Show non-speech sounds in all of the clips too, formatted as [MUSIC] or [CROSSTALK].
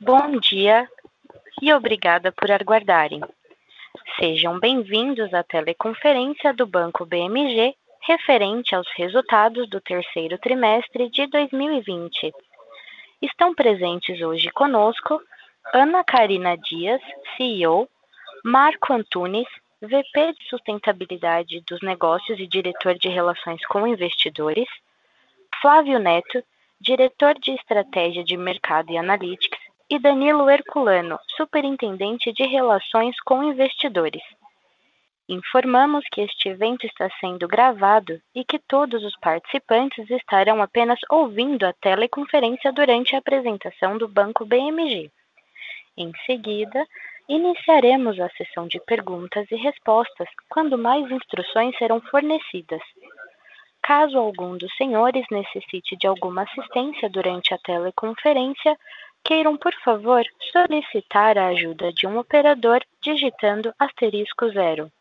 Bom dia e obrigada por aguardarem. Sejam bem-vindos à teleconferência do Banco BMG referente aos resultados do terceiro trimestre de 2020. Estão presentes hoje conosco Ana Karina Dias, CEO, Marco Antunes, VP de Sustentabilidade dos Negócios e Diretor de Relações com Investidores, Flávio Neto, Diretor de Estratégia de Mercado e Analytics, e Danilo Herculano, Superintendente de Relações com Investidores. Informamos que este evento está sendo gravado e que todos os participantes estarão apenas ouvindo a teleconferência durante a apresentação do Banco BMG. Em seguida, iniciaremos a sessão de perguntas e respostas quando mais instruções serão fornecidas. Caso algum dos senhores necessite de alguma assistência durante a teleconferência, queiram, por favor, solicitar a ajuda de um operador digitando asterisco zero.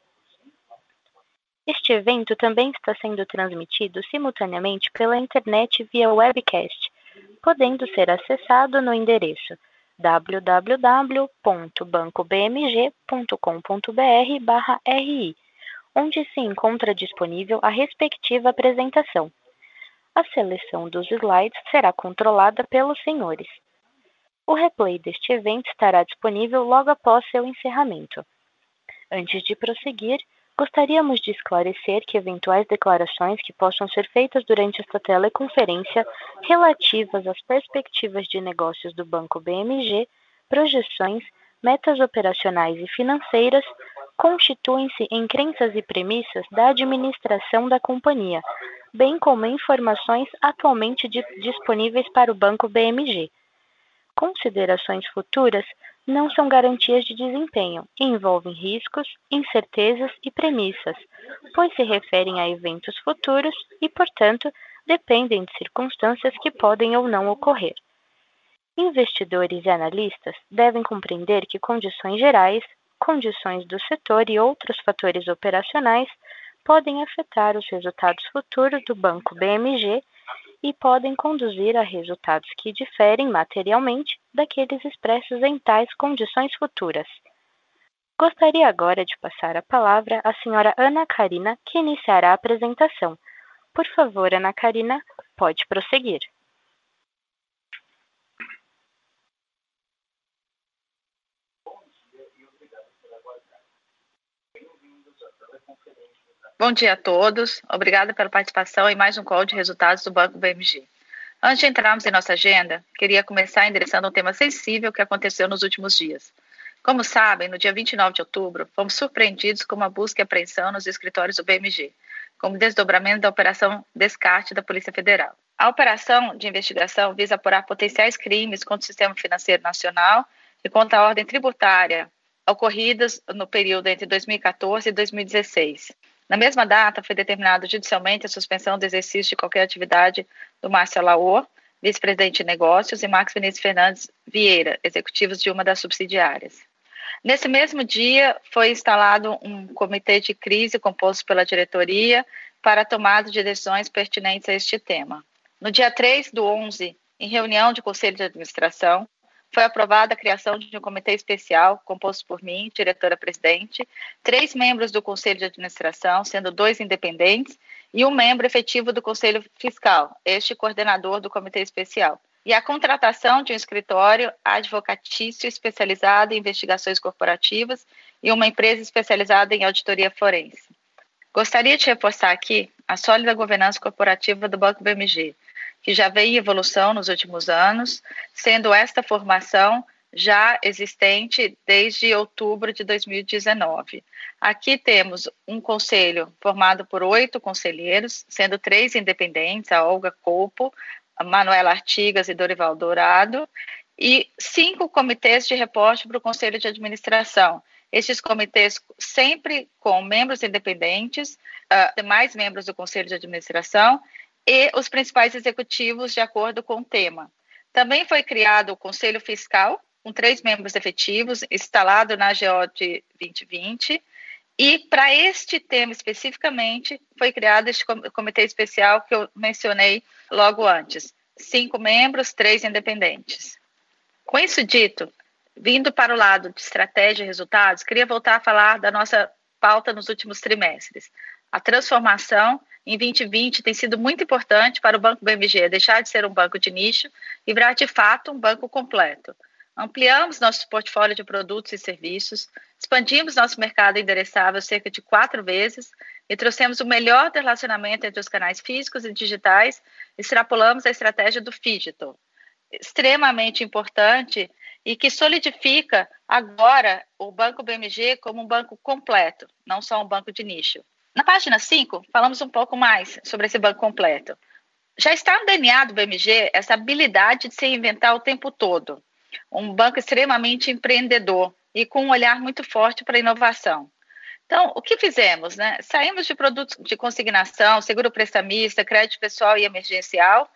Este evento também está sendo transmitido simultaneamente pela internet via webcast, podendo ser acessado no endereço www.bancobmg.com.br/ri, onde se encontra disponível a respectiva apresentação. A seleção dos slides será controlada pelos senhores. O replay deste evento estará disponível logo após seu encerramento. Antes de prosseguir, gostaríamos de esclarecer que eventuais declarações que possam ser feitas durante esta teleconferência relativas às perspectivas de negócios do Banco BMG, projeções, metas operacionais e financeiras constituem-se em crenças e premissas da administração da companhia, bem como informações atualmente disponíveis para o Banco BMG Considerações futuras não são garantias de desempenho e envolvem riscos, incertezas e premissas, pois se referem a eventos futuros e, portanto, dependem de circunstâncias que podem ou não ocorrer. Investidores e analistas devem compreender que condições gerais, condições do setor e outros fatores operacionais podem afetar os resultados futuros do Banco BMG e podem conduzir a resultados que diferem materialmente daqueles expressos em tais condições futuras. Gostaria agora de passar a palavra à senhora Ana Karina, que iniciará a apresentação. Por favor, Ana Karina, pode prosseguir. Bom dia a todos. Obrigada pela participação em mais um call de resultados do Banco BMG. Antes de entrarmos em nossa agenda, queria começar endereçando um tema sensível que aconteceu nos últimos dias. Como sabem, no dia 29 de outubro, fomos surpreendidos com uma busca e apreensão nos escritórios do BMG, como desdobramento da Operação Descarte da Polícia Federal. A operação de investigação visa apurar potenciais crimes contra o sistema financeiro nacional e contra a ordem tributária ocorridas no período entre 2014 e 2016. Na mesma data, foi determinado judicialmente a suspensão do exercício de qualquer atividade do Márcio Alaor, vice-presidente de negócios, e Max Vinícius Fernandes Vieira, executivos de uma das subsidiárias. Nesse mesmo dia, foi instalado um comitê de crise composto pela diretoria para a tomada de decisões pertinentes a este tema. No dia 3 do 11, em reunião de conselho de administração, foi aprovada a criação de um comitê especial, composto por mim, diretora-presidente, três membros do Conselho de Administração, sendo dois independentes, e um membro efetivo do Conselho Fiscal, este coordenador do comitê especial. E a contratação de um escritório advocatício especializado em investigações corporativas e uma empresa especializada em auditoria forense. Gostaria de reforçar aqui a sólida governança corporativa do Banco BMG, que já em evolução nos últimos anos, sendo esta formação já existente desde outubro de 2019. Aqui temos um conselho formado por oito conselheiros, sendo três independentes, a Olga Copo, a Manuela Artigas e Dorival Dourado, e cinco comitês de reporte para o Conselho de Administração. Estes comitês sempre com membros independentes, uh, demais membros do Conselho de Administração e os principais executivos de acordo com o tema. Também foi criado o Conselho Fiscal, com três membros efetivos, instalado na GO de 2020, e para este tema especificamente foi criado este comitê especial que eu mencionei logo antes. Cinco membros, três independentes. Com isso dito, vindo para o lado de estratégia e resultados, queria voltar a falar da nossa pauta nos últimos trimestres. A transformação em 2020 tem sido muito importante para o Banco BMG deixar de ser um banco de nicho e virar de fato um banco completo. Ampliamos nosso portfólio de produtos e serviços, expandimos nosso mercado endereçável cerca de quatro vezes e trouxemos o melhor relacionamento entre os canais físicos e digitais, extrapolamos a estratégia do digital, extremamente importante e que solidifica agora o Banco BMG como um banco completo, não só um banco de nicho. Na página 5, falamos um pouco mais sobre esse banco completo. Já está no DNA do BMG essa habilidade de se inventar o tempo todo um banco extremamente empreendedor e com um olhar muito forte para a inovação. Então, o que fizemos? Né? Saímos de produtos de consignação, seguro prestamista, crédito pessoal e emergencial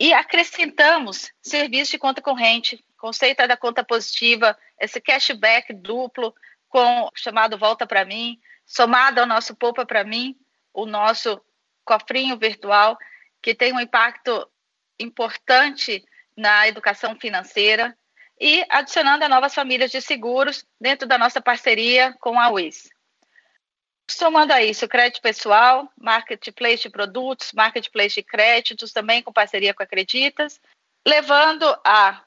e acrescentamos serviços de conta corrente, conceito da conta positiva, esse cashback duplo com chamado Volta para mim, somado ao nosso Poupa para mim, o nosso cofrinho virtual, que tem um impacto importante na educação financeira e adicionando a novas famílias de seguros dentro da nossa parceria com a WIS. Somando a isso, crédito pessoal, marketplace de produtos, marketplace de créditos, também com parceria com a Acreditas, levando a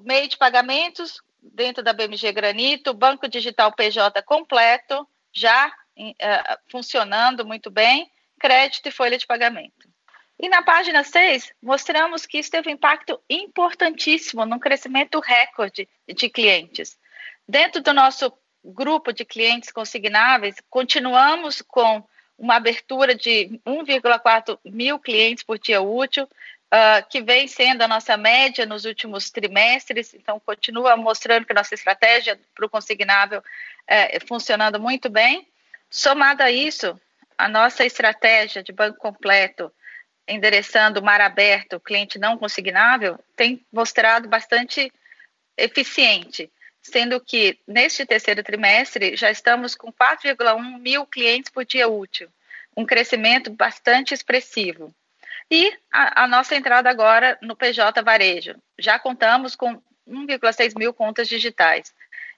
meio de pagamentos dentro da BMG Granito, banco digital PJ completo, já uh, funcionando muito bem, crédito e folha de pagamento. E na página 6, mostramos que isso teve um impacto importantíssimo no crescimento recorde de clientes. Dentro do nosso grupo de clientes consignáveis, continuamos com uma abertura de 1,4 mil clientes por dia útil, uh, que vem sendo a nossa média nos últimos trimestres, então continua mostrando que nossa estratégia para o consignável é funcionando muito bem. Somado a isso, a nossa estratégia de banco completo endereçando mar aberto, cliente não consignável, tem mostrado bastante eficiente, sendo que neste terceiro trimestre já estamos com 4,1 mil clientes por dia útil, um crescimento bastante expressivo. E a, a nossa entrada agora no PJ Varejo, já contamos com 1,6 mil contas digitais.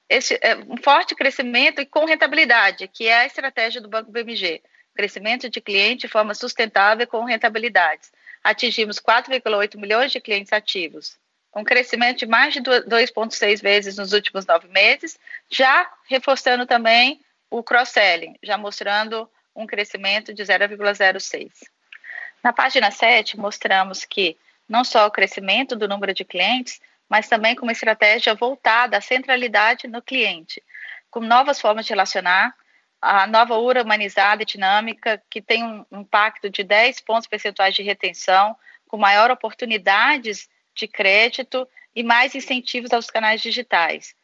Esse é um forte crescimento e com rentabilidade, que é a estratégia do Banco BMG crescimento de cliente de forma sustentável com rentabilidades. Atingimos 4,8 milhões de clientes ativos, um crescimento de mais de 2,6 vezes nos últimos nove meses, já reforçando também o cross-selling, já mostrando um crescimento de 0,06. Na página 7, mostramos que não só o crescimento do número de clientes, mas também com uma estratégia voltada à centralidade no cliente, com novas formas de relacionar, a nova URA humanizada e dinâmica, que tem um impacto de 10 pontos percentuais de retenção, com maior oportunidades de crédito e mais incentivos aos canais digitais.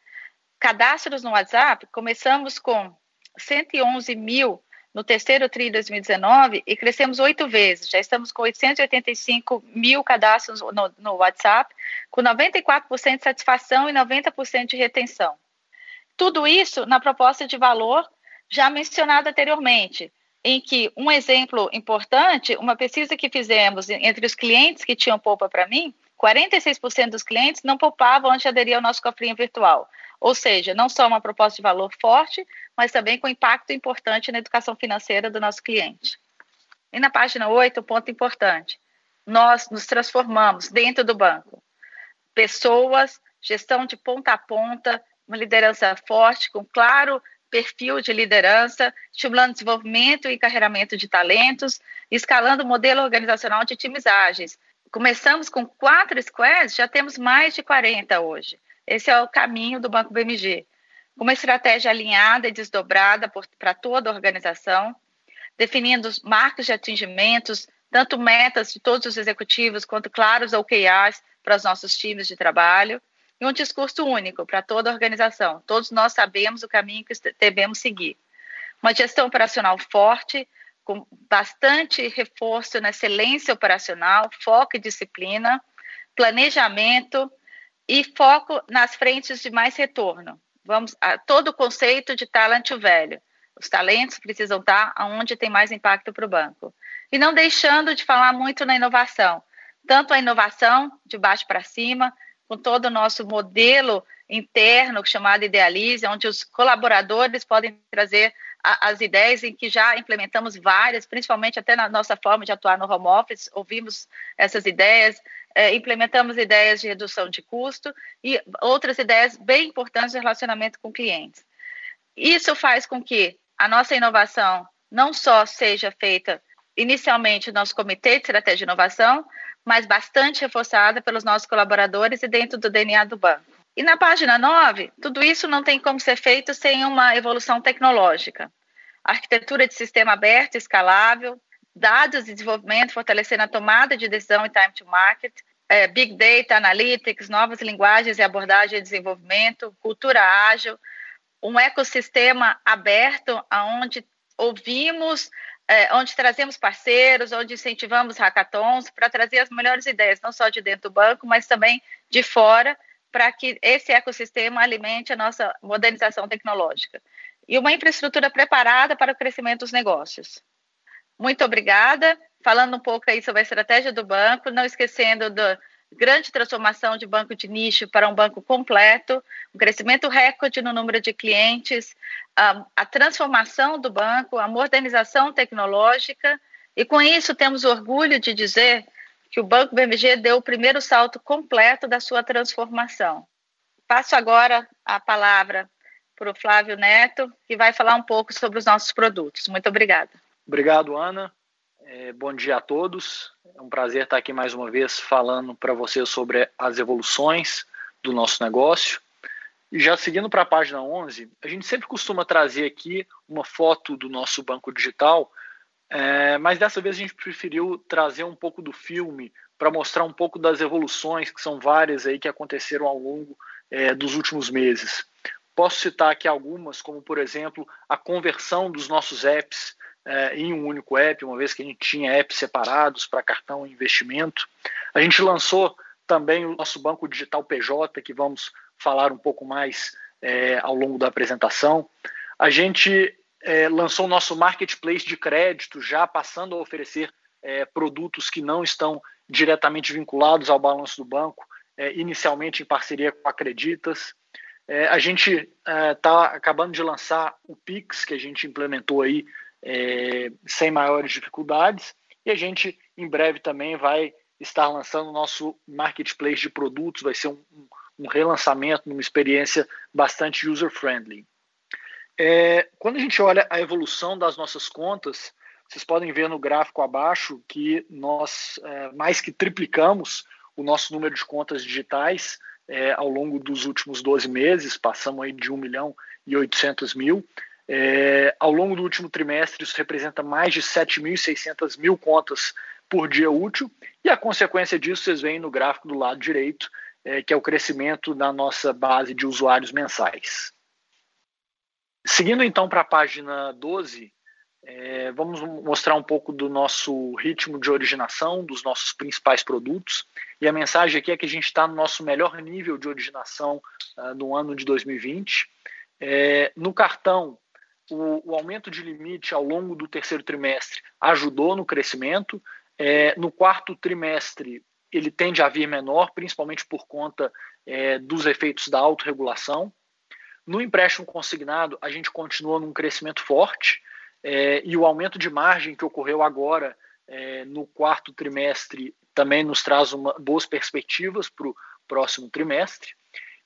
Cadastros no WhatsApp, começamos com 111 mil no terceiro TRI de 2019 e crescemos oito vezes. Já estamos com 885 mil cadastros no, no WhatsApp, com 94% de satisfação e 90% de retenção. Tudo isso na proposta de valor já mencionado anteriormente, em que um exemplo importante, uma pesquisa que fizemos entre os clientes que tinham poupa para mim, 46% dos clientes não poupavam antes de aderir ao nosso cofrinho virtual. Ou seja, não só uma proposta de valor forte, mas também com impacto importante na educação financeira do nosso cliente. E na página 8, um ponto importante. Nós nos transformamos dentro do banco. Pessoas, gestão de ponta a ponta, uma liderança forte, com claro perfil de liderança, estimulando desenvolvimento e encarreiramento de talentos, escalando o modelo organizacional de times ágeis. Começamos com quatro squads, já temos mais de 40 hoje. Esse é o caminho do Banco BMG. Uma estratégia alinhada e desdobrada para toda a organização, definindo marcos de atingimentos, tanto metas de todos os executivos quanto claros OKRs para os nossos times de trabalho, e um discurso único para toda a organização. Todos nós sabemos o caminho que devemos seguir. Uma gestão operacional forte, com bastante reforço na excelência operacional, foco e disciplina, planejamento e foco nas frentes de mais retorno. Vamos a todo o conceito de talent velho. Os talentos precisam estar onde tem mais impacto para o banco. E não deixando de falar muito na inovação, tanto a inovação de baixo para cima, com todo o nosso modelo interno chamado Idealize, onde os colaboradores podem trazer a, as ideias em que já implementamos várias, principalmente até na nossa forma de atuar no home office, ouvimos essas ideias, é, implementamos ideias de redução de custo e outras ideias bem importantes de relacionamento com clientes. Isso faz com que a nossa inovação não só seja feita inicialmente no nosso comitê de estratégia de inovação, mas bastante reforçada pelos nossos colaboradores e dentro do DNA do banco. E na página 9, tudo isso não tem como ser feito sem uma evolução tecnológica. Arquitetura de sistema aberto, escalável, dados de desenvolvimento, fortalecendo a tomada de decisão e time to market, é, Big Data, Analytics, novas linguagens e abordagem de desenvolvimento, cultura ágil, um ecossistema aberto onde ouvimos, é, onde trazemos parceiros, onde incentivamos hackathons para trazer as melhores ideias, não só de dentro do banco, mas também de fora, para que esse ecossistema alimente a nossa modernização tecnológica. E uma infraestrutura preparada para o crescimento dos negócios. Muito obrigada. Falando um pouco aí sobre a estratégia do banco, não esquecendo da grande transformação de banco de nicho para um banco completo, um crescimento recorde no número de clientes, a, a transformação do banco, a modernização tecnológica, e com isso temos orgulho de dizer que o Banco BMG deu o primeiro salto completo da sua transformação. Passo agora a palavra para o Flávio Neto, que vai falar um pouco sobre os nossos produtos. Muito obrigada. Obrigado, Ana. É, bom dia a todos. É um prazer estar aqui mais uma vez falando para vocês sobre as evoluções do nosso negócio. E já seguindo para a página 11, a gente sempre costuma trazer aqui uma foto do nosso banco digital é, mas dessa vez a gente preferiu trazer um pouco do filme para mostrar um pouco das evoluções, que são várias aí que aconteceram ao longo é, dos últimos meses. Posso citar aqui algumas, como por exemplo a conversão dos nossos apps é, em um único app, uma vez que a gente tinha apps separados para cartão e investimento. A gente lançou também o nosso banco digital PJ, que vamos falar um pouco mais é, ao longo da apresentação. A gente é, lançou o nosso marketplace de crédito, já passando a oferecer é, produtos que não estão diretamente vinculados ao balanço do banco, é, inicialmente em parceria com a Acreditas. É, a gente está acabando de lançar o Pix, que a gente implementou aí é, sem maiores dificuldades, e a gente em breve também vai estar lançando o nosso marketplace de produtos, vai ser um, um relançamento, uma experiência bastante user-friendly. É, quando a gente olha a evolução das nossas contas, vocês podem ver no gráfico abaixo que nós é, mais que triplicamos o nosso número de contas digitais é, ao longo dos últimos 12 meses, passamos aí de 1 milhão e 800 mil. É, ao longo do último trimestre, isso representa mais de 7.600 mil contas por dia útil, e a consequência disso vocês veem no gráfico do lado direito, é, que é o crescimento da nossa base de usuários mensais. Seguindo então para a página 12, é, vamos mostrar um pouco do nosso ritmo de originação, dos nossos principais produtos. E a mensagem aqui é que a gente está no nosso melhor nível de originação uh, no ano de 2020. É, no cartão, o, o, aumento de limite ao longo do terceiro trimestre ajudou no crescimento. É, no quarto trimestre, ele tende a vir menor, principalmente por conta é, dos efeitos da autorregulação. No empréstimo consignado, a gente continua num crescimento forte é, e o aumento de margem que ocorreu agora é, no quarto trimestre também nos traz uma, boas perspectivas para o próximo trimestre.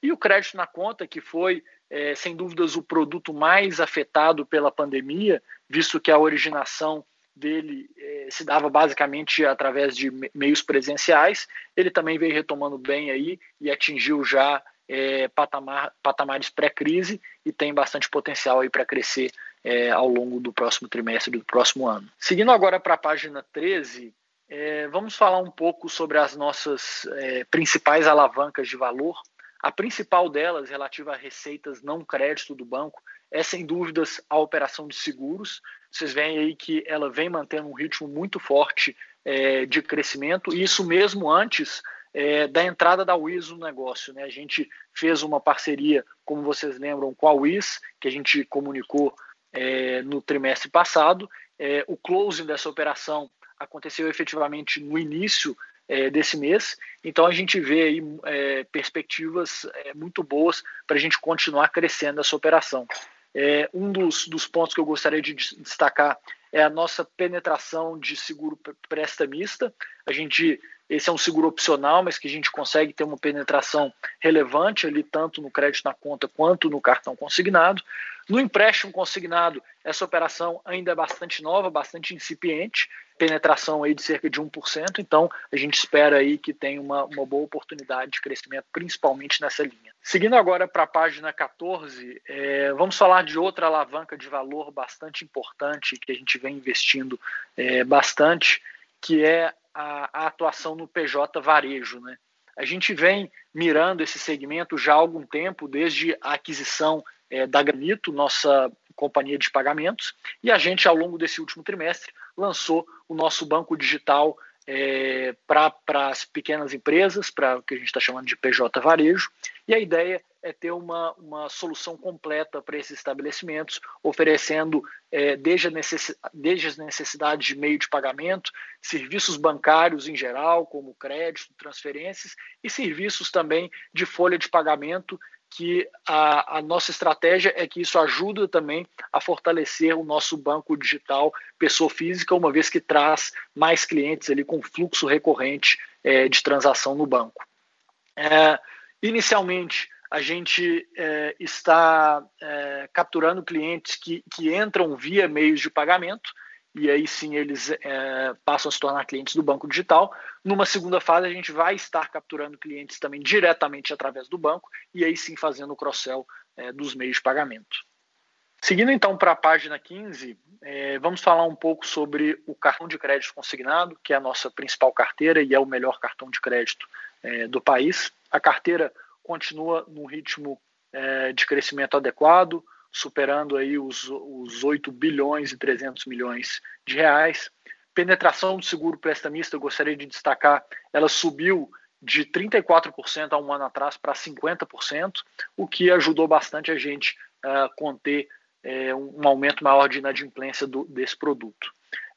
E o crédito na conta, que foi, é, sem dúvidas, o produto mais afetado pela pandemia, visto que a originação dele é, se dava basicamente através de meios presenciais, ele também veio retomando bem aí e atingiu já é, patamar, patamares pré-crise e tem bastante potencial aí para crescer é, ao longo do próximo trimestre do próximo ano. Seguindo agora para a página 13, é, vamos falar um pouco sobre as nossas principais alavancas de valor. A principal delas, relativa a receitas não crédito do banco, é sem dúvidas a operação de seguros. Vocês veem aí que ela vem mantendo um ritmo muito forte é, de crescimento, e isso mesmo antes é, da entrada da Wiz no negócio. Né? A gente fez uma parceria, como vocês lembram, com a Wiz, que a gente comunicou é, no trimestre passado. É, o closing dessa operação aconteceu efetivamente no início é, desse mês. Então a gente vê aí é, perspectivas é, muito boas para a gente continuar crescendo essa operação. É, um dos, dos pontos que eu gostaria de destacar é a nossa penetração de seguro prestamista. A gente esse é um seguro opcional, mas que a gente consegue ter uma penetração relevante ali, tanto no crédito na conta quanto no cartão consignado. No empréstimo consignado, essa operação ainda é bastante nova, bastante incipiente, penetração aí de cerca de 1%, então a gente espera aí que tenha uma, uma boa oportunidade de crescimento, principalmente nessa linha. Seguindo agora para a página 14, é, vamos falar de outra alavanca de valor bastante importante que a gente vem investindo é, bastante, que é a, a atuação no PJ varejo. Né? A gente vem mirando esse segmento já há algum tempo, desde a aquisição é, da Granito, nossa companhia de pagamentos, e a gente, ao longo desse último trimestre, lançou o nosso banco digital é, para as pequenas empresas, para o que a gente está chamando de PJ Varejo, e a ideia é ter uma, uma solução completa para esses estabelecimentos, oferecendo é, desde, a desde as necessidades de meio de pagamento, serviços bancários em geral, como crédito, transferências, e serviços também de folha de pagamento, que a, a nossa estratégia é que isso ajuda também a fortalecer o nosso banco digital pessoa física, uma vez que traz mais clientes ali com fluxo recorrente é, de transação no banco. É, inicialmente, a gente é, está é, capturando clientes que, que entram via meios de pagamento, e aí sim eles é, passam a se tornar clientes do banco digital. Numa segunda fase, a gente vai estar capturando clientes também diretamente através do banco, e aí sim fazendo o cross-sell é, dos meios de pagamento. Seguindo então para a página 15, é, vamos falar um pouco sobre o cartão de crédito consignado, que é a nossa principal carteira e é o melhor cartão de crédito do país. A carteira continua num ritmo de crescimento adequado, superando aí os, os 8 bilhões e 300 milhões de reais. Penetração do seguro prestamista, eu gostaria de destacar, ela subiu de 34% há um ano atrás para 50%, o que ajudou bastante a gente a uh, conter é, um aumento maior de inadimplência do, desse produto.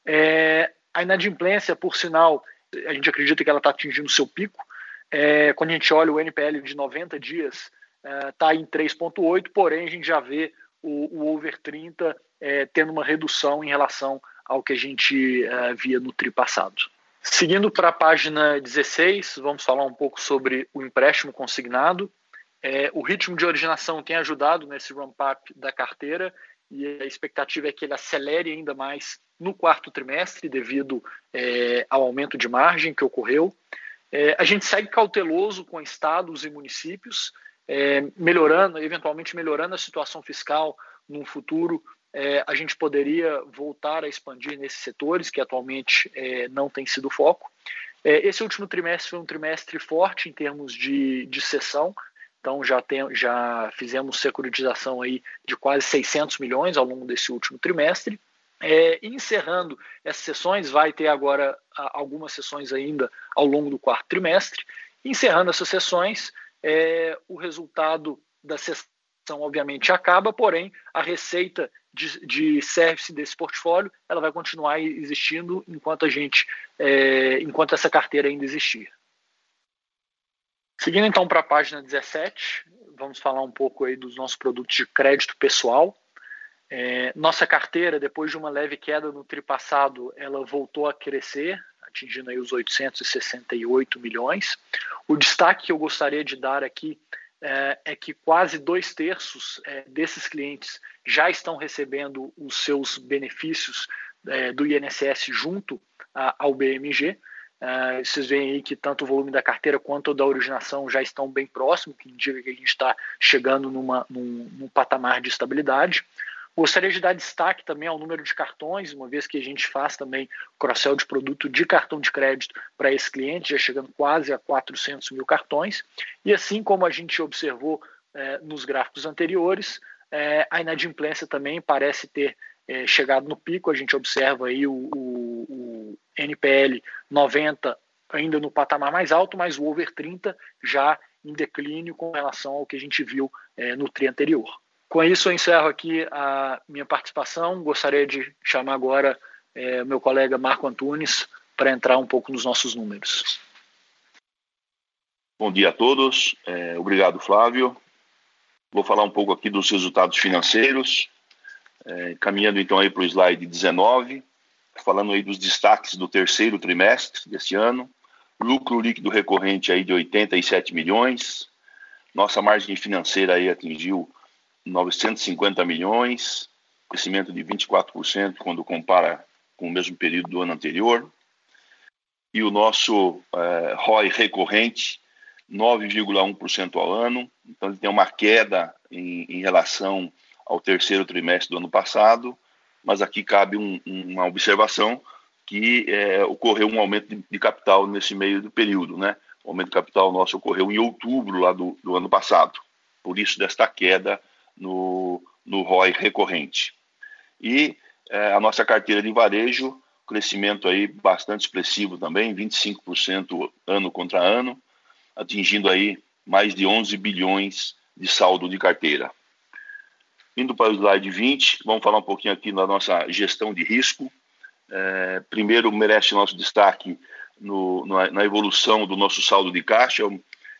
É, a inadimplência, por sinal, a gente acredita que ela está atingindo seu pico, é, quando a gente olha o NPL de 90 dias, está é, em 3,8, porém a gente já vê o, o over 30 é, tendo uma redução em relação ao que a gente é, via no tri passado. Seguindo para a página 16, vamos falar um pouco sobre o empréstimo consignado. É, o ritmo de originação tem ajudado nesse ramp-up da carteira e a expectativa é que ele acelere ainda mais no quarto trimestre, devido é, ao aumento de margem que ocorreu. É, a gente segue cauteloso com estados e municípios, é, melhorando, eventualmente melhorando a situação fiscal no futuro. É, a gente poderia voltar a expandir nesses setores que atualmente é, não tem sido foco. É, esse último trimestre foi um trimestre forte em termos de, de sessão, então já, tem, já fizemos securitização aí de quase 600 milhões ao longo desse último trimestre. É, encerrando essas sessões, vai ter agora algumas sessões ainda ao longo do quarto trimestre. Encerrando essas sessões, é, o resultado da sessão obviamente acaba, porém a receita de, de service desse portfólio ela vai continuar existindo enquanto a gente, é, enquanto essa carteira ainda existir. Seguindo então para a página 17, vamos falar um pouco aí dos nossos produtos de crédito pessoal. É, nossa carteira, depois de uma leve queda no tri passado, ela voltou a crescer, atingindo aí os 868 milhões. O destaque que eu gostaria de dar aqui é, é que quase dois terços é, desses clientes já estão recebendo os seus benefícios é, do INSS junto a, ao BMG. Vocês veem aí que tanto o volume da carteira quanto da originação já estão bem próximos, que indica que a gente está chegando numa, num, num patamar de estabilidade. Gostaria de dar destaque também ao número de cartões, uma vez que a gente faz também cross-sell de produto de cartão de crédito para esse cliente, já chegando quase a 400 mil cartões. E assim como a gente observou eh, nos gráficos anteriores, eh, a inadimplência também parece ter eh, chegado no pico. A gente observa aí o, o, o NPL 90 ainda no patamar mais alto, mas o over 30 já em declínio com relação ao que a gente viu no tri anterior. Com isso, eu encerro aqui a minha participação. Gostaria de chamar agora é, meu colega Marco Antunes para entrar um pouco nos nossos números. Bom dia a todos. É, obrigado, Flávio. Vou falar um pouco aqui dos resultados financeiros. É, caminhando então aí para o slide 19, falando aí dos destaques do terceiro trimestre desse ano. Lucro líquido recorrente aí de 87 milhões. Nossa margem financeira aí atingiu 950 milhões, crescimento de 24% quando compara com o mesmo período do ano anterior. E o nosso é, ROI recorrente, 9,1% ao ano. Então, ele tem uma queda em, em, relação ao terceiro trimestre do ano passado, mas aqui cabe um, uma observação que é, ocorreu um aumento de, de, capital nesse meio do período, né? O aumento de capital nosso ocorreu em outubro lá do, do ano passado. Por isso, desta queda no, no ROI recorrente. E é, a nossa carteira de varejo, crescimento aí bastante expressivo também, 25% ano contra ano, atingindo aí mais de 11 bilhões de saldo de carteira. Indo para o slide 20, vamos falar um pouquinho aqui da nossa gestão de risco. É, primeiro, merece nosso destaque no, na, na, evolução do nosso saldo de caixa,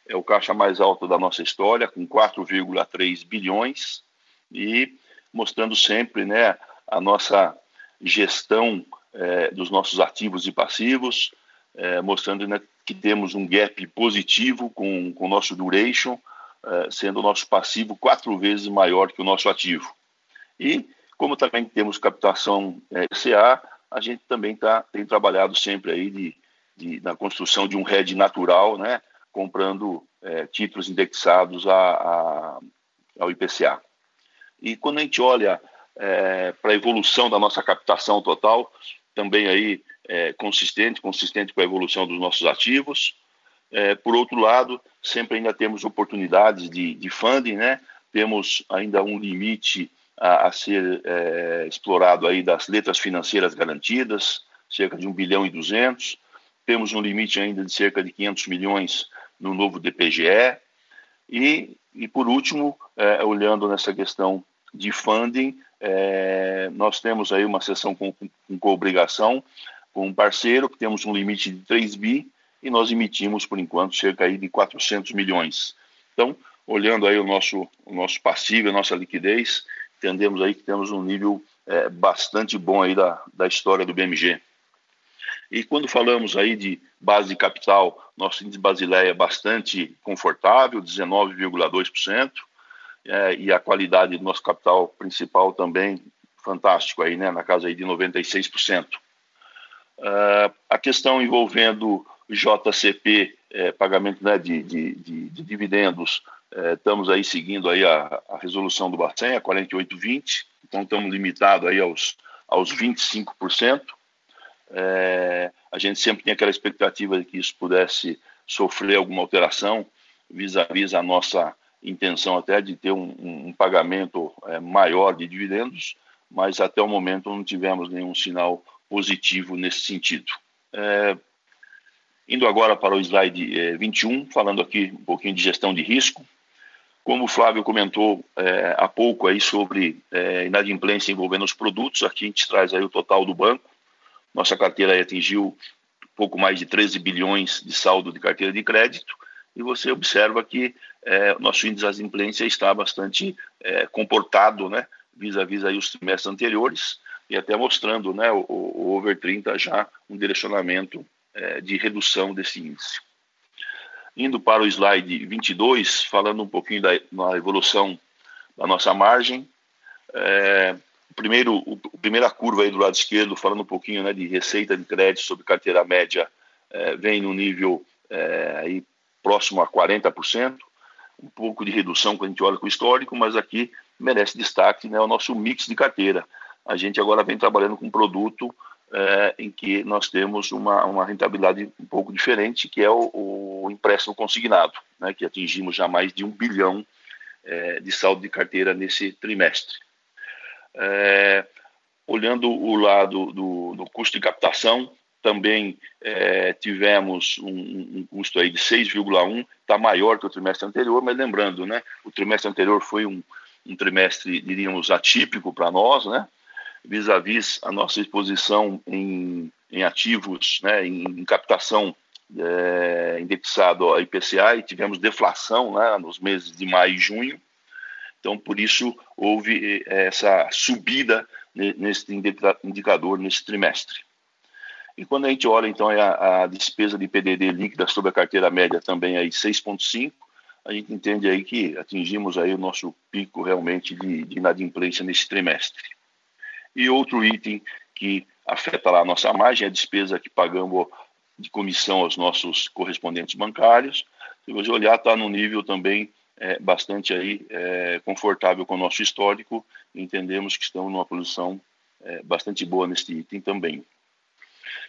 é o, caixa mais alto da nossa história, com 4,3 bilhões, e mostrando sempre né, a nossa gestão é, dos nossos ativos e passivos, é, mostrando né, que temos um gap positivo com o nosso duration, é, sendo o nosso passivo quatro vezes maior que o nosso ativo. E, como também temos captação CA, a gente também tá, tem trabalhado sempre aí de, de, na construção de um hedge natural, né, comprando é, títulos indexados a, a, ao IPCA. E quando a gente olha é, para a evolução da nossa captação total, também aí é, consistente, consistente com a evolução dos nossos ativos. É, por outro lado, sempre ainda temos oportunidades de, de funding, né? Temos ainda um limite a, a ser é, explorado aí das letras financeiras garantidas, cerca de 1 bilhão e 200. Temos um limite ainda de cerca de 500 milhões no novo DPGE. E, e por último, é, olhando nessa questão de funding, é, nós temos aí uma sessão com, com, com obrigação com um parceiro, que temos um limite de 3 bi, e nós emitimos, por enquanto, cerca aí de 400 milhões. Então, olhando aí o nosso, o nosso passivo, a nossa liquidez, entendemos aí que temos um nível é, bastante bom aí da, da história do BMG. E quando falamos aí de base de capital, nosso índice Basileia é bastante confortável, 19,2%, é, e a qualidade do nosso capital principal também fantástico aí, né, na casa aí de 96%. Uh, a questão envolvendo JCP, é, pagamento né, de, de, de, de dividendos, é, estamos aí seguindo aí a, a resolução do Bacen, a 4820, então estamos limitados aí aos, aos 25%. É, a gente sempre tem aquela expectativa de que isso pudesse sofrer alguma alteração vis-à-vis -vis a nossa intenção até de ter um, um pagamento é, maior de dividendos, mas até o momento não tivemos nenhum sinal positivo nesse sentido. É, indo agora para o slide é, 21, falando aqui um pouquinho de gestão de risco. Como o Flávio comentou é, há pouco aí sobre é, inadimplência envolvendo os produtos, aqui a gente traz aí o total do banco. Nossa carteira atingiu pouco mais de 13 bilhões de saldo de carteira de crédito e você observa que é, nosso índice de inadimplência está bastante é, comportado, né, vis-à-vis -vis aí os trimestres anteriores, e até mostrando, né, o, o over 30 já um direcionamento é, de redução desse índice. Indo para o slide 22, falando um pouquinho da, da evolução da nossa margem, é, primeiro, o, primeira curva aí do lado esquerdo, falando um pouquinho né, de receita de crédito sobre carteira média, é, vem no nível é, aí próximo a 40%, um pouco de redução quando a gente olha com o histórico, mas aqui merece destaque né, o nosso mix de carteira. A gente agora vem trabalhando com um produto é, em que nós temos uma, uma rentabilidade um pouco diferente, que é o, o empréstimo consignado, né, que atingimos já mais de um bilhão é, de saldo de carteira nesse trimestre. É, olhando o lado do, do custo de captação, também é, tivemos um, um, custo aí de 6,1, está maior que o trimestre anterior, mas lembrando, né, o trimestre anterior foi um, um trimestre, diríamos, atípico para nós, né, vis-à-vis -vis a nossa exposição em, em ativos, né, em, em, captação é, indexado ao IPCA e tivemos deflação né, nos meses de maio e junho. Então, por isso, houve é, essa subida nesse indicador nesse trimestre. E quando a gente olha, então, a, a despesa de PDD líquida sobre a carteira média também aí 6,5, a gente entende aí que atingimos aí o nosso pico realmente de, de inadimplência nesse trimestre. E outro item que afeta lá a nossa margem é a despesa que pagamos de comissão aos nossos correspondentes bancários. Se você olhar, está no nível também é, bastante aí é, confortável com o nosso histórico. Entendemos que estamos numa posição é, bastante boa neste item também.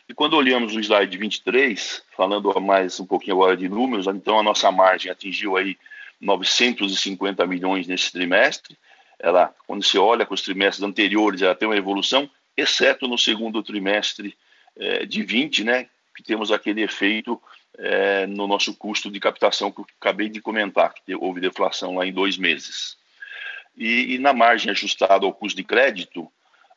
E quando olhamos o slide 23, falando mais um pouquinho agora de números, então a nossa margem atingiu aí 950 milhões nesse trimestre. Ela, quando se olha com os trimestres anteriores, ela tem uma evolução, exceto no segundo trimestre é, de 20, né, que temos aquele efeito é, no nosso custo de captação que eu acabei de comentar, que houve deflação lá em dois meses. E, e na margem ajustada ao custo de crédito,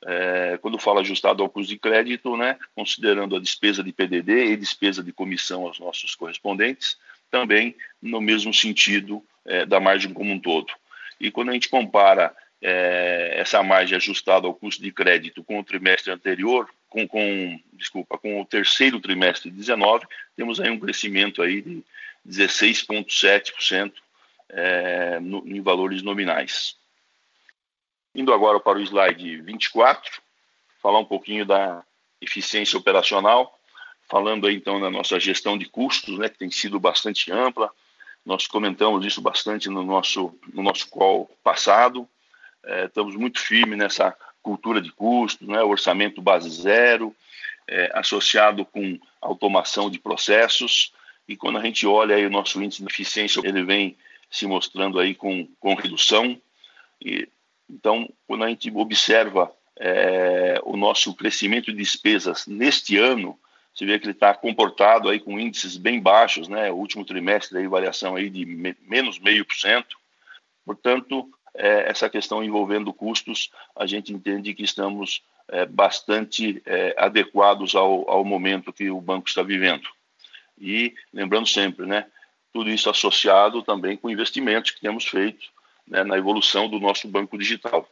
é, quando falo ajustado ao custo de crédito, né, considerando a despesa de PDD e despesa de comissão aos nossos correspondentes, também no mesmo sentido é, da margem como um todo. E quando a gente compara é, essa margem ajustada ao custo de crédito com o trimestre anterior, com, com, desculpa, com o terceiro trimestre de 19, temos aí um crescimento aí de 16,7% é, em valores nominais. Indo agora para o slide 24, falar um pouquinho da eficiência operacional, falando aí então da nossa gestão de custos, né, que tem sido bastante ampla. Nós comentamos isso bastante no nosso no nosso call passado. É, estamos muito firmes nessa cultura de custos, né, orçamento base zero, é, associado com automação de processos. E quando a gente olha aí o nosso índice de eficiência, ele vem se mostrando aí com, com redução. E então, quando a gente observa é, o nosso crescimento de despesas neste ano, você vê que ele está comportado aí com índices bem baixos, né? O último trimestre aí variação aí de me, menos meio por cento. Portanto, é, essa questão envolvendo custos, a gente entende que estamos é, bastante é, adequados ao, ao momento que o banco está vivendo. E lembrando sempre, né? Tudo isso associado também com investimentos que temos feito né, na evolução do nosso banco digital.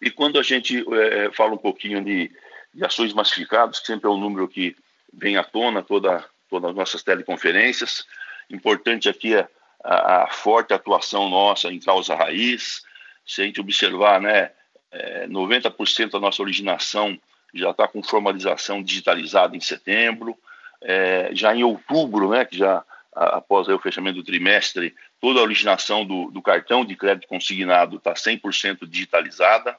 E quando a gente é, fala um pouquinho de, de, ações massificadas, que sempre é um número que vem à tona toda todas as nossas teleconferências, importante aqui é a, forte atuação nossa em causa raiz. Se a gente observar, né, é, 90% da nossa originação já está com formalização digitalizada em setembro. É, já em outubro, né, que já após o fechamento do trimestre, toda a originação do, do cartão de crédito consignado está 100% digitalizada.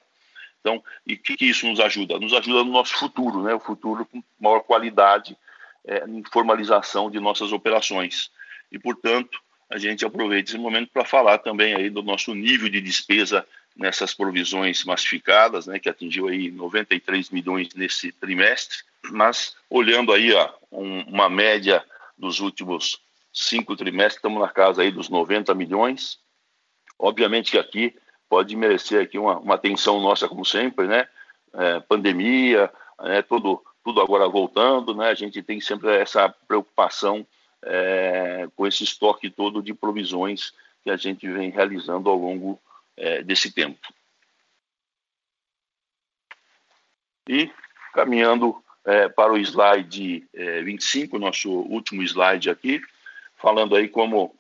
Então, e o que, que, isso nos ajuda? Nos ajuda no nosso futuro, né? o futuro com maior qualidade é, em formalização de nossas operações. E, portanto, a gente aproveita esse momento para falar também aí do nosso nível de despesa nessas provisões massificadas, né, que atingiu aí 93 milhões nesse trimestre, mas olhando aí ó, um, uma média dos últimos cinco trimestres, estamos na casa aí dos 90 milhões. Obviamente que aqui pode merecer aqui uma, uma atenção nossa, como sempre, né? É, pandemia, é, tudo, tudo agora voltando, né? A gente tem sempre essa preocupação é, com esse estoque todo de provisões que a gente vem realizando ao longo é, desse tempo. E caminhando é, para o slide 25, é, nosso último slide aqui, falando aí como,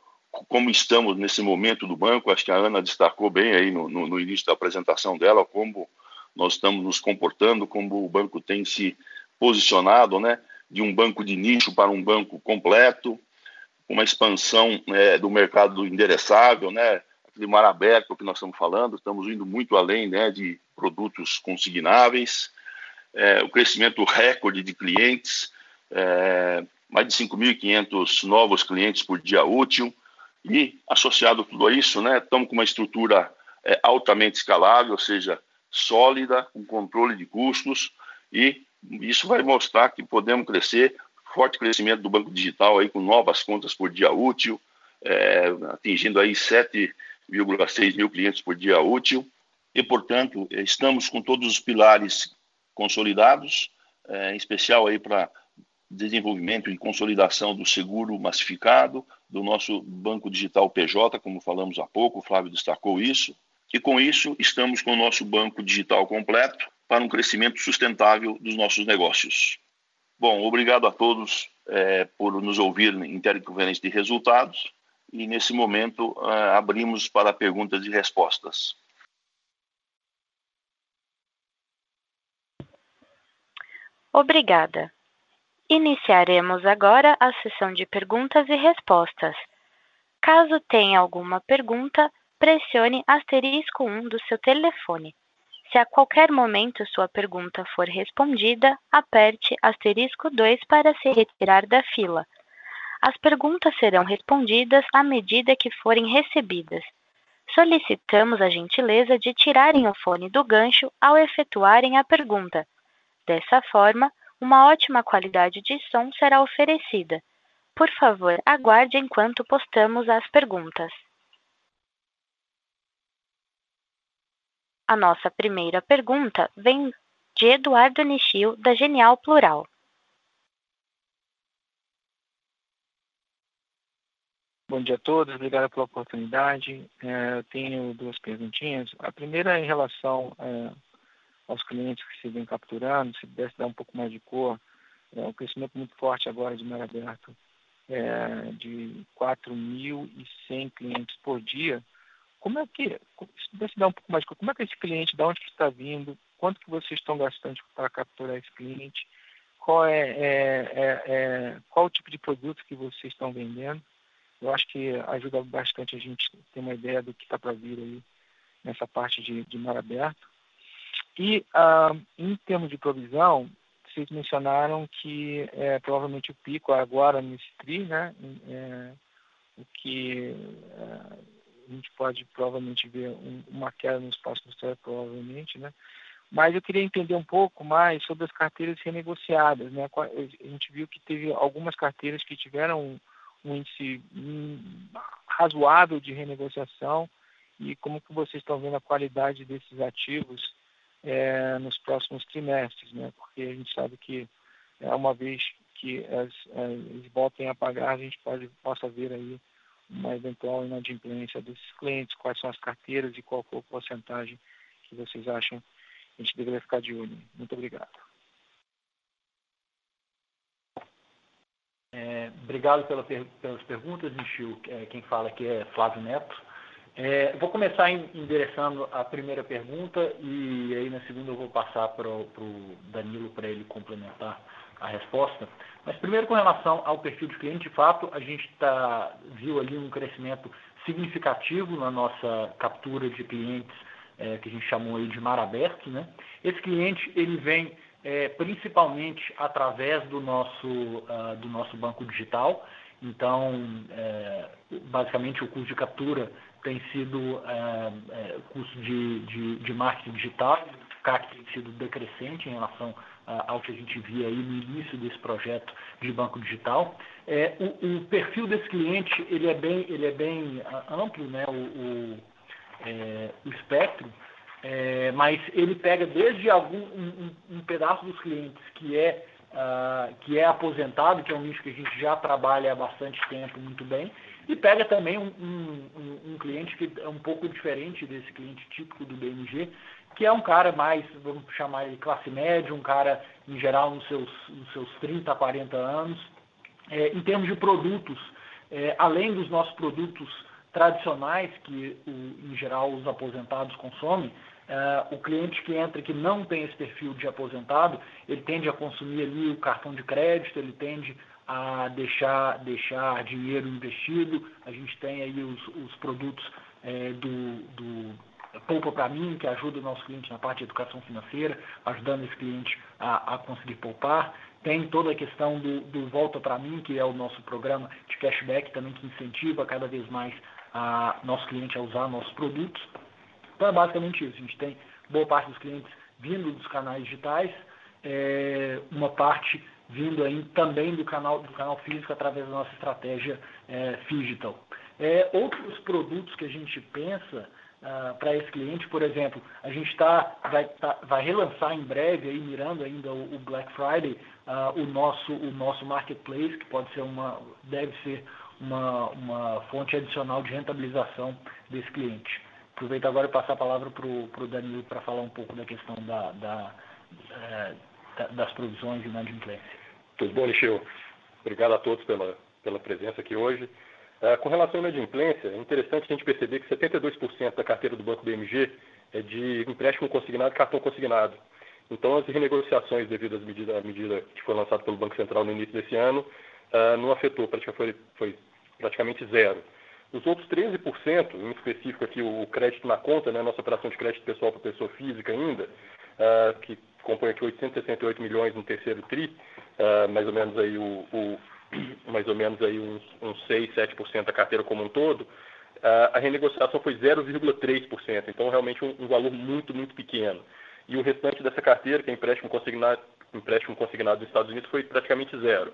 como estamos nesse momento do banco. Acho que a Ana destacou bem aí no, no, no início da apresentação dela como nós estamos nos comportando, como o banco tem se posicionado, né, de um banco de nicho para um banco completo, uma expansão né, do mercado endereçável, né, aquele mar aberto que nós estamos falando, estamos indo muito além né, de produtos consignáveis, é, o crescimento recorde de clientes, é, mais de 5.500 novos clientes por dia útil. E, associado a tudo isso, né, estamos com uma estrutura é, altamente escalável, ou seja, sólida, com controle de custos, e isso vai mostrar que podemos crescer, forte crescimento do banco digital aí com novas contas por dia útil, é, atingindo aí 7,6 mil clientes por dia útil, e, portanto, estamos com todos os pilares consolidados, é, em especial aí para desenvolvimento e consolidação do seguro massificado, do nosso banco digital PJ, como falamos há pouco, o Flávio destacou isso, e com isso estamos com o nosso banco digital completo para um crescimento sustentável dos nossos negócios. Bom, obrigado a todos é, por nos ouvir em teleconferência de resultados e nesse momento é, abrimos para perguntas e respostas. Obrigada. Iniciaremos agora a sessão de perguntas e respostas. Caso tenha alguma pergunta, pressione asterisco 1 do seu telefone. Se a qualquer momento sua pergunta for respondida, aperte asterisco 2 para se retirar da fila. As perguntas serão respondidas à medida que forem recebidas. Solicitamos a gentileza de tirarem o fone do gancho ao efetuarem a pergunta. Dessa forma, uma ótima qualidade de som será oferecida. Por favor, aguarde enquanto postamos as perguntas. A nossa primeira pergunta vem de Eduardo Nishio, da Genial Plural. Bom dia a todos, obrigado pela oportunidade. É, eu tenho duas perguntinhas. A primeira é em relação é, aos clientes que se vem capturando, se pudesse dar um pouco mais de cor, é um crescimento muito forte agora de mar aberto, é, de 4.100 clientes por dia. Como é que, se dar um pouco mais como é que esse cliente, de onde está vindo, quanto que vocês estão gastando para capturar esse cliente, qual é, é, é, é, qual o tipo de produto que vocês estão vendendo. Eu acho que ajuda bastante a gente ter uma ideia do que está para vir aí nessa parte de, de mar aberto. E ah, em termos de provisão, vocês mencionaram que é, provavelmente o pico agora nesse TRI, né? É, o que é, a gente pode provavelmente ver um, uma queda no espaço industrial, provavelmente, né? Mas eu queria entender um pouco mais sobre as carteiras renegociadas, né? A gente viu que teve algumas carteiras que tiveram um índice razoável de renegociação e como que vocês estão vendo a qualidade desses ativos é, nos próximos trimestres, né? Porque a gente sabe que é, uma vez que as, as, eles voltem a pagar, a gente pode possa ver aí uma eventual inadimplência desses clientes, quais são as carteiras e qual for a porcentagem que vocês acham que a gente deveria ficar de olho. Muito obrigado. É, obrigado pela, pelas perguntas, Michio. É, quem fala aqui é Flávio Neto. É, vou começar endereçando a primeira pergunta e aí na segunda eu vou passar para o Danilo para ele complementar a resposta. Mas primeiro com relação ao perfil de cliente, de fato, a gente tá, viu ali um crescimento significativo na nossa captura de clientes, é, que a gente chamou aí de mar aberto. Né? Esse cliente ele vem é, principalmente através do nosso, uh, do nosso banco digital. Então, é, basicamente, o custo de captura tem sido é, custo de, de, de marketing digital, o CAC tem sido decrescente em relação ao que a gente via aí no início desse projeto de banco digital. É, o, o, perfil desse cliente ele é bem, ele é bem amplo, né, o, o, é, o espectro, é, mas ele pega desde algum um, um, pedaço dos clientes que é que é aposentado, que é um nicho que a gente já trabalha há bastante tempo muito bem, e pega também um, um, um cliente que é um pouco diferente desse cliente típico do BMG, que é um cara mais, vamos chamar ele classe média, um cara, em geral, nos seus, nos seus 30, 40 anos. É, em termos de produtos, é, além dos nossos produtos tradicionais, que, o, em geral, os aposentados consomem, é, o cliente que entra que não tem esse perfil de aposentado, ele tende a consumir ali o cartão de crédito, ele tende a deixar, deixar dinheiro investido. A gente tem aí os, os produtos é, do, do Poupa para mim, que ajuda o nosso cliente na parte de educação financeira, ajudando esse cliente a, a conseguir poupar. Tem toda a questão do, do Volta para mim, que é o nosso programa de cashback também que incentiva cada vez mais a nosso cliente a usar nossos produtos. Então é basicamente isso. A gente tem boa parte dos clientes vindo dos canais digitais, é, uma parte vindo aí também do canal, do canal físico através da nossa estratégia é, digital. É, outros produtos que a gente pensa uh, para esse cliente. Por exemplo, a gente tá, vai, tá, vai relançar em breve, aí, mirando ainda o, o Black Friday, uh, o, nosso, o nosso marketplace, que pode ser uma, deve ser uma, uma fonte adicional de rentabilização desse cliente. Aproveito agora e passar a palavra para o Danilo para falar um pouco da questão da, da, é, da, das provisões e inadimplência. Tudo bom, Nichil? Obrigado a todos pela, pela presença aqui hoje. Uh, com relação à inadimplência, é interessante a gente perceber que 72% da carteira do Banco BMG é de empréstimo consignado e cartão consignado. Então, as renegociações devido à medida, que foi lançada pelo Banco Central no início desse ano uh, não afetou, foi, foi praticamente zero. Os outros 13%, em específico aqui o crédito na conta, né, nossa operação de crédito pessoal para pessoa física ainda, uh, que compõe aqui 868 milhões no terceiro TRI, uh, mais ou menos aí o, o [CLEARS THROAT] mais ou menos aí uns, uns 6, 7% da carteira como um todo, a renegociação foi 0,3%, então realmente um, um, valor muito, muito pequeno. E o restante dessa carteira, que é empréstimo consignado, empréstimo consignado dos Estados Unidos, foi praticamente zero.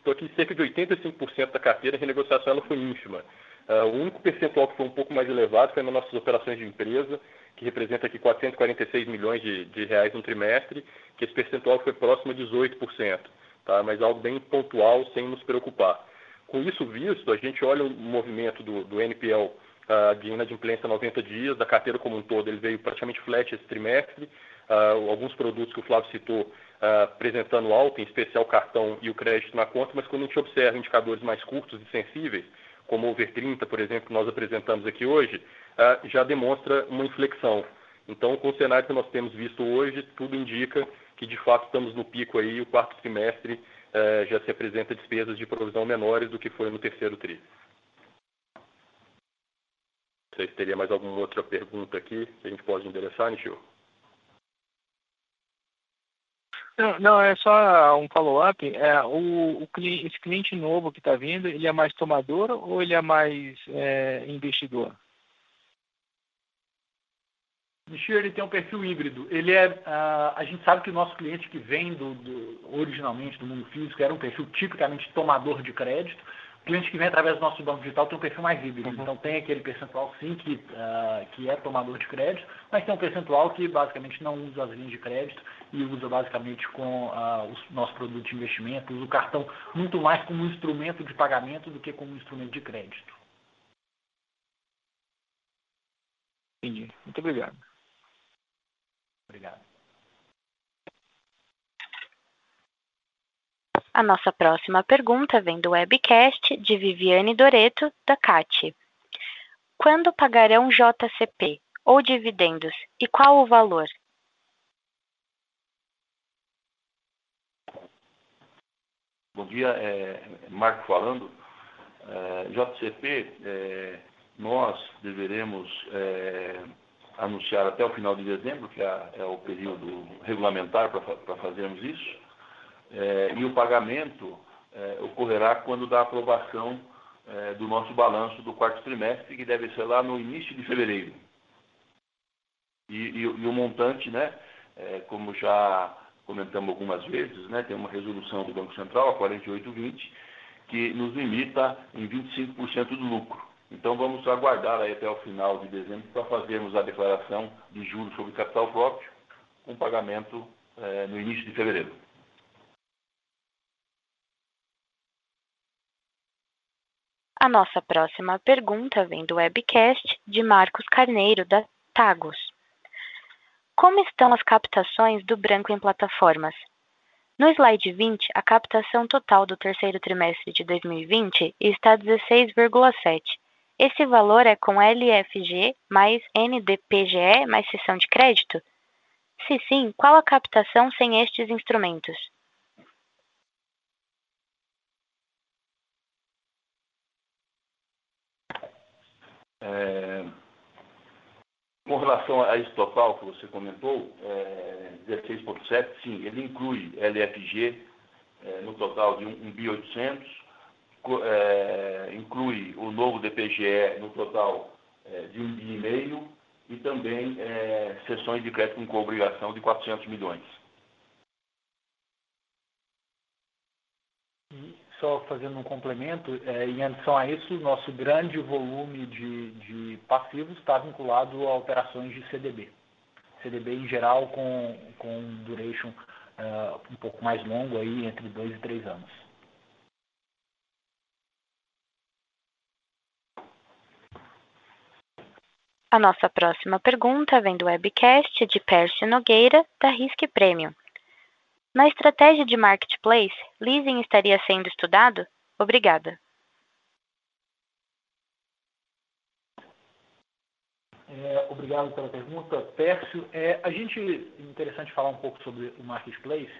Então aqui cerca de 85% da carteira, a renegociação ela foi ínfima. Uh, o único percentual que foi um pouco mais elevado foi nas nossas operações de empresa, que representa aqui 446 milhões de, de reais no trimestre, que esse percentual foi próximo a 18%, tá? mas algo bem pontual, sem nos preocupar. Com isso visto, a gente olha o movimento do, do NPL uh, ah, de inadimplência 90 dias, da carteira como um todo, ele veio praticamente flat esse trimestre, uh, alguns produtos que o Flávio citou uh, apresentando alta, em especial o cartão e o crédito na conta, mas quando a gente observa indicadores mais curtos e sensíveis, como o Over 30, por exemplo, que nós apresentamos aqui hoje, uh, já demonstra uma inflexão. Então, com o cenário que nós temos visto hoje, tudo indica que de fato estamos no pico aí, o quarto trimestre uh, já se apresenta despesas de provisão menores do que foi no terceiro tri. Não sei se teria mais alguma outra pergunta aqui que a gente pode endereçar, Nishio. Não, não, é só um follow-up. É, o, o, esse cliente novo que está vindo, ele é mais tomador ou ele é mais é, investidor? Michel, ele tem um perfil híbrido. Ele é, uh, a gente sabe que o nosso cliente que vem do, do, originalmente do mundo físico era um perfil tipicamente tomador de crédito cliente que vem através do nosso banco digital tem um perfil mais híbrido. Uhum. Então tem aquele percentual sim que, uh, que é tomador de crédito, mas tem um percentual que basicamente não usa as linhas de crédito e usa basicamente com uh, o nosso produto de investimento, usa o cartão muito mais como um instrumento de pagamento do que como um instrumento de crédito. Entendi. Muito obrigado. Obrigado. A nossa próxima pergunta vem do webcast de Viviane Doreto, da CAT. Quando pagarão JCP ou dividendos e qual o valor? Bom dia, é Marco falando. É, JCP, é, nós deveremos é, anunciar até o final de dezembro, que é, é o período regulamentar para fazermos isso. É, e o pagamento é, ocorrerá quando da aprovação é, do nosso balanço do quarto trimestre, que deve ser lá no início de fevereiro. E, e, e o montante, né, é, como já comentamos algumas vezes, né, tem uma resolução do Banco Central, a 4820, que nos limita em 25% do lucro. Então vamos aguardar aí até o final de dezembro para fazermos a declaração de juros sobre capital próprio, com pagamento é, no início de fevereiro. A nossa próxima pergunta vem do webcast de Marcos Carneiro, da Tagos. Como estão as captações do branco em plataformas? No slide 20, a captação total do terceiro trimestre de 2020 está 16,7. Esse valor é com LFG mais NDPGE mais sessão de crédito? Se sim, qual a captação sem estes instrumentos? É, com relação a esse total que você comentou, é, 16,7, sim, ele inclui LFG é, no total de 1 bi 800, é, inclui o novo DPGE no total é, de 1 bi e meio e também é, sessões de crédito com obrigação de 400 milhões. só fazendo um complemento, em adição a isso, nosso grande volume de, de passivos está vinculado a operações de CDB. CDB em geral com, com duration uh, um pouco mais longo, aí, entre dois e três anos. A nossa próxima pergunta vem do webcast de Pércio Nogueira, da Risk Premium. Na estratégia de marketplace, leasing estaria sendo estudado? Obrigada. É, obrigado pela pergunta, Pércio. É, a gente interessante falar um pouco sobre o marketplace.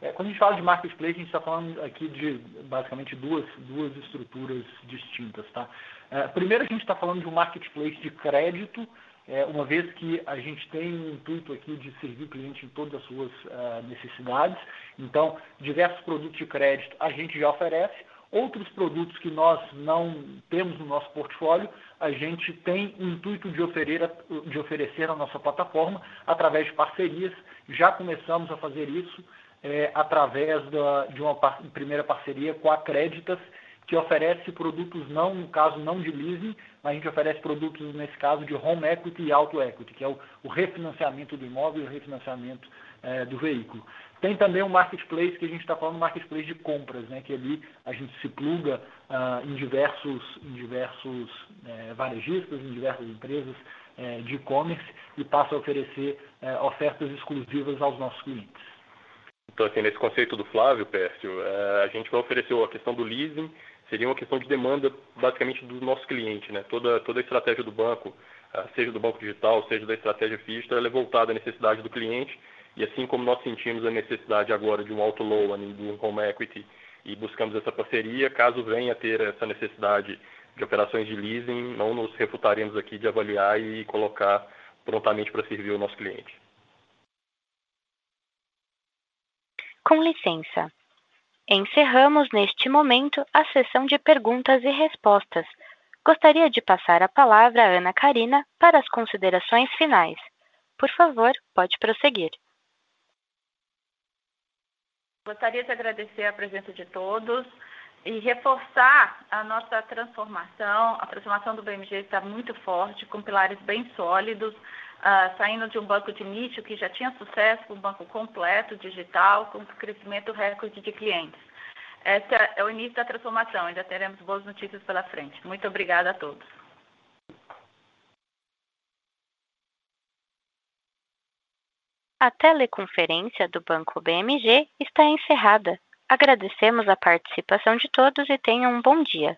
É, quando a gente fala de marketplace, a gente está falando aqui de basicamente duas, duas estruturas distintas. Tá? É, primeiro, a gente está falando de um marketplace de crédito, é, uma vez que a gente tem um intuito aqui de servir o cliente em todas as suas uh, necessidades. Então, diversos produtos de crédito a gente já oferece. Outros produtos que nós não temos no nosso portfólio, a gente tem o intuito de oferecer, de oferecer na nossa plataforma através de parcerias. Já começamos a fazer isso é, através da, de uma par primeira parceria com a Créditas, que oferece produtos não, no caso não de leasing, mas a gente oferece produtos, nesse caso, de home equity e auto equity, que é o, o refinanciamento do imóvel e o refinanciamento é, do veículo. Tem também um marketplace que a gente está falando, marketplace de compras, né, que ali a gente se pluga ah, em diversos, em diversos é, varejistas, em diversas empresas é, de e-commerce e passa a oferecer é, ofertas exclusivas aos nossos clientes. Então, assim, nesse conceito do Flávio, Pércio, é, a gente vai oferecer a questão do leasing, seria uma questão de demanda basicamente do nosso cliente, né? Toda, toda a estratégia do banco, é, seja do banco digital, seja da estratégia FISTA, ela é voltada à necessidade do cliente e assim como nós sentimos a necessidade agora de um auto loan, de um home equity e buscamos essa parceria, caso venha a ter essa necessidade de operações de leasing, não nos refutaremos aqui de avaliar e colocar prontamente para servir o nosso cliente. Com licença. Encerramos neste momento a sessão de perguntas e respostas. Gostaria de passar a palavra à Ana Karina para as considerações finais. Por favor, pode prosseguir. Gostaria de agradecer a presença de todos e reforçar a nossa transformação. A transformação do BMG está muito forte, com pilares bem sólidos uh, saindo de um banco de nicho que já tinha sucesso um banco completo, digital, com crescimento recorde de clientes. Esse é o início da transformação, ainda teremos boas notícias pela frente. Muito obrigada a todos. A teleconferência do Banco BMG está encerrada. Agradecemos a participação de todos e tenham um bom dia.